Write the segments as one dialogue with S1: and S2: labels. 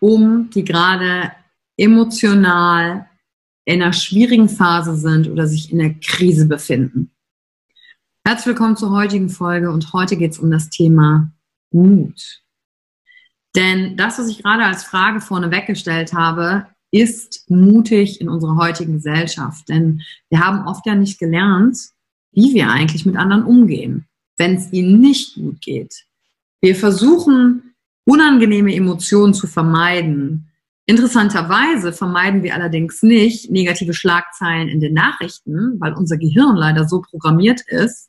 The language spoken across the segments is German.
S1: um, die gerade emotional in einer schwierigen Phase sind oder sich in der Krise befinden. Herzlich willkommen zur heutigen Folge und heute geht es um das Thema Mut. Denn das, was ich gerade als Frage vorne weggestellt habe, ist mutig in unserer heutigen Gesellschaft. Denn wir haben oft ja nicht gelernt, wie wir eigentlich mit anderen umgehen, wenn es ihnen nicht gut geht. Wir versuchen unangenehme Emotionen zu vermeiden. Interessanterweise vermeiden wir allerdings nicht negative Schlagzeilen in den Nachrichten, weil unser Gehirn leider so programmiert ist,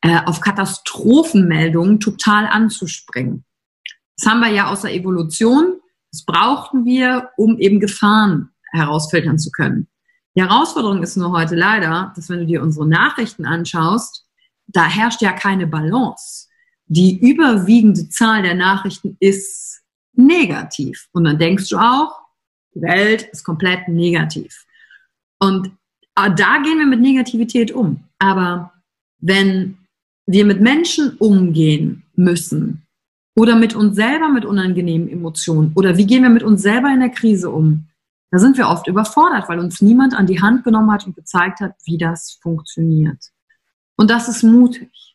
S1: äh, auf Katastrophenmeldungen total anzuspringen. Das haben wir ja aus der Evolution. Das brauchten wir, um eben Gefahren herausfiltern zu können. Die Herausforderung ist nur heute leider, dass wenn du dir unsere Nachrichten anschaust, da herrscht ja keine Balance die überwiegende Zahl der Nachrichten ist negativ. Und dann denkst du auch, die Welt ist komplett negativ. Und ah, da gehen wir mit Negativität um. Aber wenn wir mit Menschen umgehen müssen oder mit uns selber mit unangenehmen Emotionen oder wie gehen wir mit uns selber in der Krise um, da sind wir oft überfordert, weil uns niemand an die Hand genommen hat und gezeigt hat, wie das funktioniert. Und das ist mutig.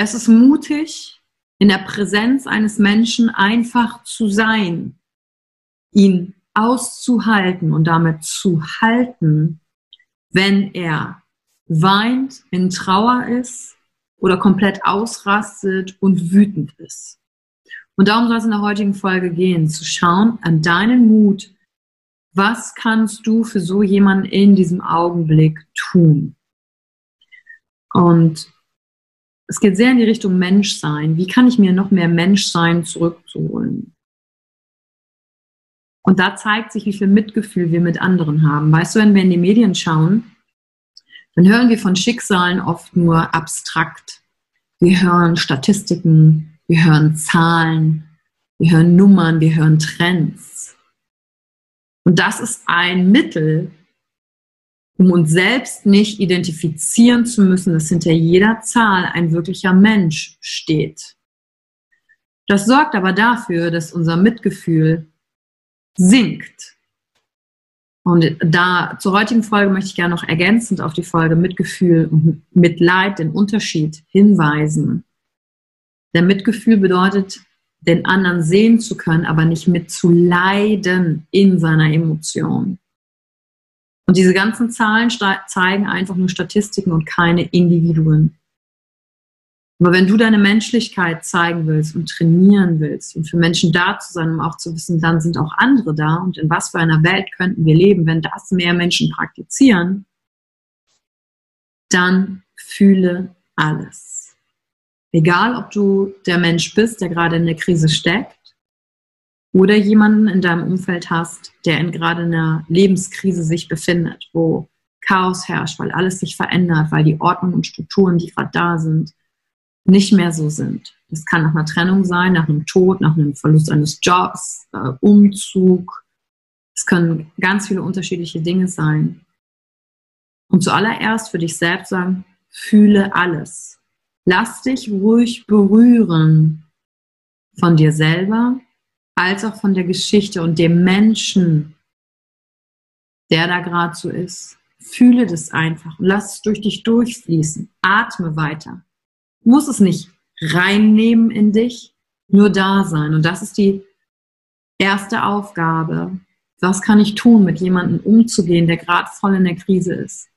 S1: Es ist mutig, in der Präsenz eines Menschen einfach zu sein, ihn auszuhalten und damit zu halten, wenn er weint, in Trauer ist oder komplett ausrastet und wütend ist. Und darum soll es in der heutigen Folge gehen, zu schauen an deinen Mut, was kannst du für so jemanden in diesem Augenblick tun? Und es geht sehr in die Richtung Menschsein. Wie kann ich mir noch mehr Menschsein zurückzuholen? Und da zeigt sich, wie viel Mitgefühl wir mit anderen haben. Weißt du, wenn wir in die Medien schauen, dann hören wir von Schicksalen oft nur abstrakt. Wir hören Statistiken, wir hören Zahlen, wir hören Nummern, wir hören Trends. Und das ist ein Mittel, um uns selbst nicht identifizieren zu müssen, dass hinter jeder Zahl ein wirklicher Mensch steht. Das sorgt aber dafür, dass unser Mitgefühl sinkt. Und da zur heutigen Folge möchte ich gerne noch ergänzend auf die Folge Mitgefühl und Mitleid, den Unterschied hinweisen. Der Mitgefühl bedeutet, den anderen sehen zu können, aber nicht mitzuleiden in seiner Emotion. Und diese ganzen Zahlen zeigen einfach nur Statistiken und keine Individuen. Aber wenn du deine Menschlichkeit zeigen willst und trainieren willst und für Menschen da zu sein, um auch zu wissen, dann sind auch andere da und in was für einer Welt könnten wir leben, wenn das mehr Menschen praktizieren, dann fühle alles. Egal, ob du der Mensch bist, der gerade in der Krise steckt, oder jemanden in deinem Umfeld hast, der in gerade einer Lebenskrise sich befindet, wo Chaos herrscht, weil alles sich verändert, weil die Ordnung und Strukturen, die gerade da sind, nicht mehr so sind. Das kann nach einer Trennung sein, nach einem Tod, nach einem Verlust eines Jobs, äh, Umzug. Es können ganz viele unterschiedliche Dinge sein. Und zuallererst für dich selbst sagen, fühle alles. Lass dich ruhig berühren von dir selber, als auch von der Geschichte und dem Menschen, der da gerade so ist. Fühle das einfach und lass es durch dich durchfließen. Atme weiter muss es nicht reinnehmen in dich, nur da sein. Und das ist die erste Aufgabe. Was kann ich tun, mit jemandem umzugehen, der gerade voll in der Krise ist?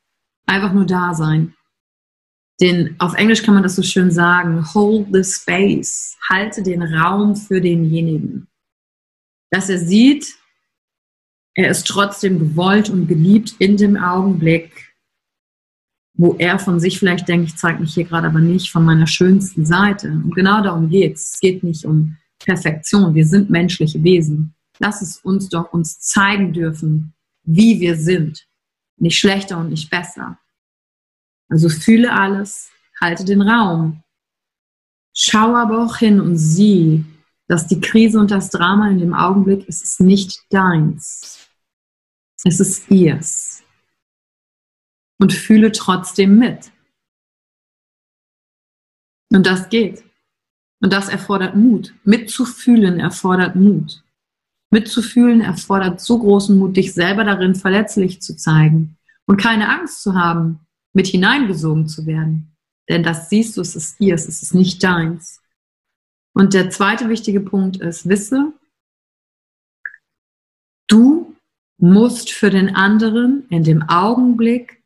S1: Einfach nur da sein. Den, auf Englisch kann man das so schön sagen, hold the space, halte den Raum für denjenigen. Dass er sieht, er ist trotzdem gewollt und geliebt in dem Augenblick, wo er von sich vielleicht denkt, ich zeige mich hier gerade aber nicht von meiner schönsten Seite. Und genau darum geht es. Es geht nicht um Perfektion. Wir sind menschliche Wesen. Lass es uns doch uns zeigen dürfen, wie wir sind. Nicht schlechter und nicht besser. Also fühle alles, halte den Raum. Schau aber auch hin und sieh, dass die Krise und das Drama in dem Augenblick ist es nicht deins. Es ist ihrs und fühle trotzdem mit. Und das geht. Und das erfordert Mut. Mitzufühlen erfordert Mut. Mitzufühlen erfordert so großen Mut, dich selber darin verletzlich zu zeigen und keine Angst zu haben, mit hineingesogen zu werden. Denn das siehst du, es ist ihrs, es ist nicht deins. Und der zweite wichtige Punkt ist, wisse, du musst für den anderen in dem Augenblick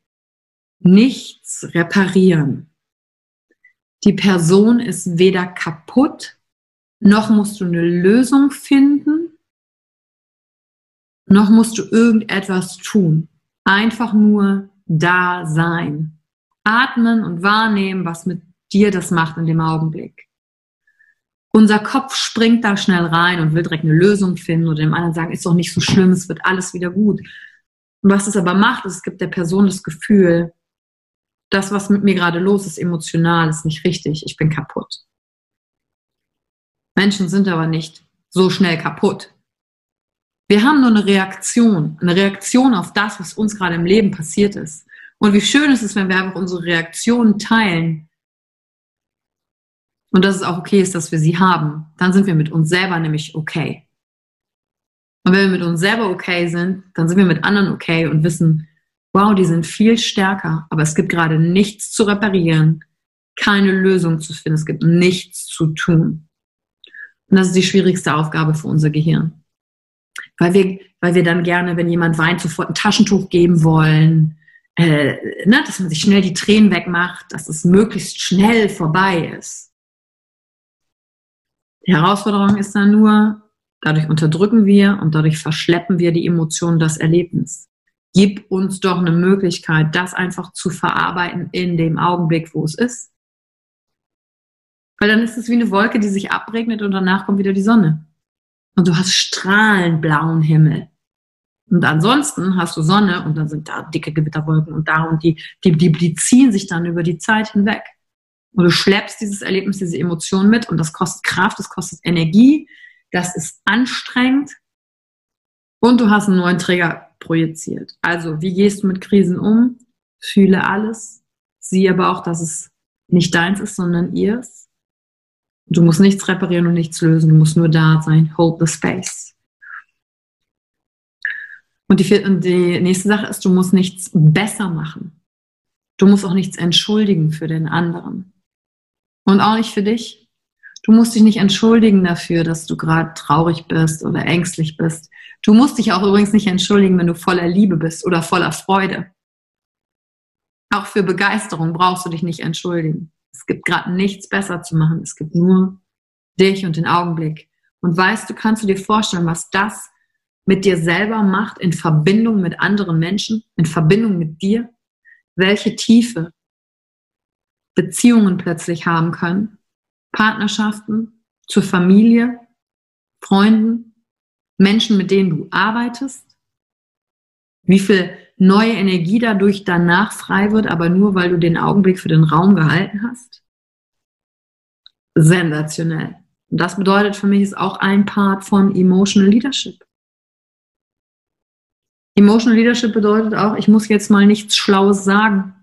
S1: nichts reparieren. Die Person ist weder kaputt, noch musst du eine Lösung finden, noch musst du irgendetwas tun. Einfach nur da sein. Atmen und wahrnehmen, was mit dir das macht in dem Augenblick. Unser Kopf springt da schnell rein und will direkt eine Lösung finden oder dem anderen sagen, ist doch nicht so schlimm, es wird alles wieder gut. Und was es aber macht, ist, es gibt der Person das Gefühl, das, was mit mir gerade los ist, emotional, ist nicht richtig, ich bin kaputt. Menschen sind aber nicht so schnell kaputt. Wir haben nur eine Reaktion, eine Reaktion auf das, was uns gerade im Leben passiert ist. Und wie schön ist es, wenn wir einfach unsere Reaktionen teilen und dass es auch okay ist, dass wir sie haben. Dann sind wir mit uns selber nämlich okay. Und wenn wir mit uns selber okay sind, dann sind wir mit anderen okay und wissen, wow, die sind viel stärker, aber es gibt gerade nichts zu reparieren, keine Lösung zu finden, es gibt nichts zu tun. Und das ist die schwierigste Aufgabe für unser Gehirn. Weil wir, weil wir dann gerne, wenn jemand weint, sofort ein Taschentuch geben wollen, äh, ne, dass man sich schnell die Tränen wegmacht, dass es möglichst schnell vorbei ist. Die Herausforderung ist dann nur, dadurch unterdrücken wir und dadurch verschleppen wir die Emotionen das Erlebnis gib uns doch eine Möglichkeit, das einfach zu verarbeiten in dem Augenblick, wo es ist. Weil dann ist es wie eine Wolke, die sich abregnet und danach kommt wieder die Sonne. Und du hast strahlend blauen Himmel. Und ansonsten hast du Sonne und dann sind da dicke Gewitterwolken und da und die, die, die, die ziehen sich dann über die Zeit hinweg. Und du schleppst dieses Erlebnis, diese Emotion mit und das kostet Kraft, das kostet Energie, das ist anstrengend und du hast einen neuen Träger projiziert. Also, wie gehst du mit Krisen um? Fühle alles, sieh aber auch, dass es nicht deins ist, sondern ihrs. Du musst nichts reparieren und nichts lösen, du musst nur da sein. Hold the space. Und die, und die nächste Sache ist, du musst nichts besser machen. Du musst auch nichts entschuldigen für den anderen. Und auch nicht für dich. Du musst dich nicht entschuldigen dafür, dass du gerade traurig bist oder ängstlich bist. Du musst dich auch übrigens nicht entschuldigen, wenn du voller Liebe bist oder voller Freude. Auch für Begeisterung brauchst du dich nicht entschuldigen. Es gibt gerade nichts besser zu machen. Es gibt nur dich und den Augenblick. Und weißt du, kannst du dir vorstellen, was das mit dir selber macht in Verbindung mit anderen Menschen, in Verbindung mit dir? Welche Tiefe Beziehungen plötzlich haben können? Partnerschaften zur Familie, Freunden, Menschen, mit denen du arbeitest? Wie viel neue Energie dadurch danach frei wird, aber nur weil du den Augenblick für den Raum gehalten hast? Sensationell. Und das bedeutet für mich ist auch ein Part von Emotional Leadership. Emotional Leadership bedeutet auch, ich muss jetzt mal nichts Schlaues sagen,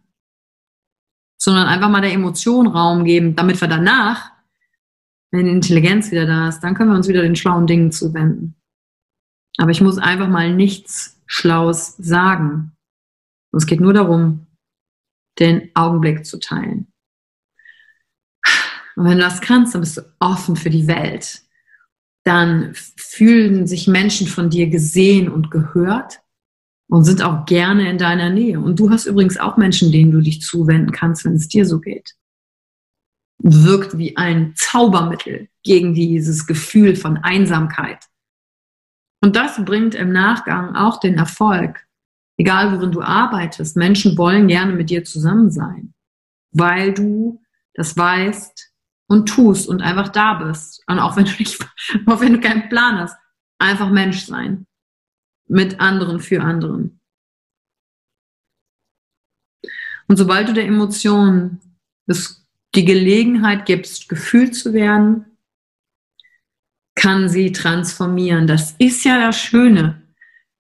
S1: sondern einfach mal der Emotion Raum geben, damit wir danach, wenn Intelligenz wieder da ist, dann können wir uns wieder den schlauen Dingen zuwenden. Aber ich muss einfach mal nichts Schlaues sagen. Und es geht nur darum, den Augenblick zu teilen. Und wenn du das kannst, dann bist du offen für die Welt. Dann fühlen sich Menschen von dir gesehen und gehört und sind auch gerne in deiner Nähe. Und du hast übrigens auch Menschen, denen du dich zuwenden kannst, wenn es dir so geht. Wirkt wie ein Zaubermittel gegen dieses Gefühl von Einsamkeit. Und das bringt im Nachgang auch den Erfolg. Egal worin du arbeitest, Menschen wollen gerne mit dir zusammen sein, weil du das weißt und tust und einfach da bist. Und auch wenn du nicht, auch wenn du keinen Plan hast, einfach Mensch sein. Mit anderen für anderen. Und sobald du der Emotion die Gelegenheit gibst, gefühlt zu werden, kann sie transformieren. Das ist ja das Schöne.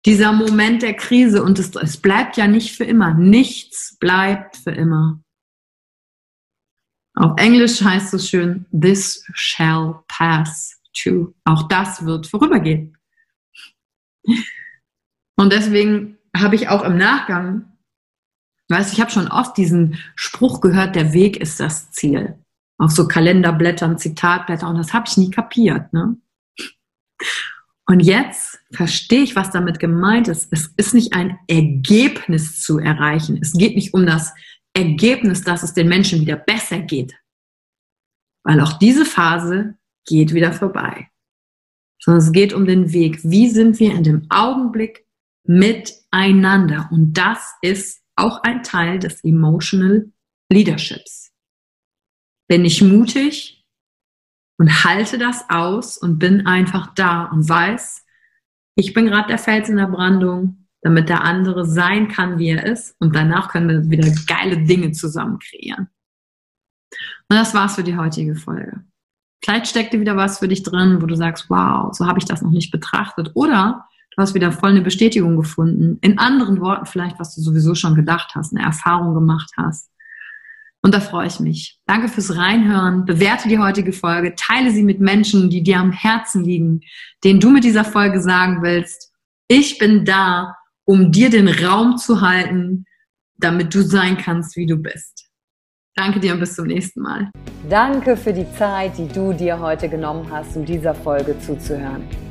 S1: Dieser Moment der Krise und es, es bleibt ja nicht für immer. Nichts bleibt für immer. Auf Englisch heißt es schön, this shall pass too. Auch das wird vorübergehen. Und deswegen habe ich auch im Nachgang, weißt ich habe schon oft diesen Spruch gehört, der Weg ist das Ziel auf so Kalenderblättern, Zitatblättern und das habe ich nie kapiert. Ne? Und jetzt verstehe ich, was damit gemeint ist. Es ist nicht ein Ergebnis zu erreichen. Es geht nicht um das Ergebnis, dass es den Menschen wieder besser geht. Weil auch diese Phase geht wieder vorbei. Sondern es geht um den Weg. Wie sind wir in dem Augenblick miteinander? Und das ist auch ein Teil des Emotional Leaderships bin ich mutig und halte das aus und bin einfach da und weiß, ich bin gerade der Fels in der Brandung, damit der andere sein kann, wie er ist. Und danach können wir wieder geile Dinge zusammen kreieren. Und das war's für die heutige Folge. Vielleicht steckt dir wieder was für dich drin, wo du sagst, wow, so habe ich das noch nicht betrachtet. Oder du hast wieder voll eine Bestätigung gefunden. In anderen Worten vielleicht, was du sowieso schon gedacht hast, eine Erfahrung gemacht hast. Und da freue ich mich. Danke fürs Reinhören. Bewerte die heutige Folge. Teile sie mit Menschen, die dir am Herzen liegen, denen du mit dieser Folge sagen willst, ich bin da, um dir den Raum zu halten, damit du sein kannst, wie du bist. Danke dir und bis zum nächsten Mal.
S2: Danke für die Zeit, die du dir heute genommen hast, um dieser Folge zuzuhören.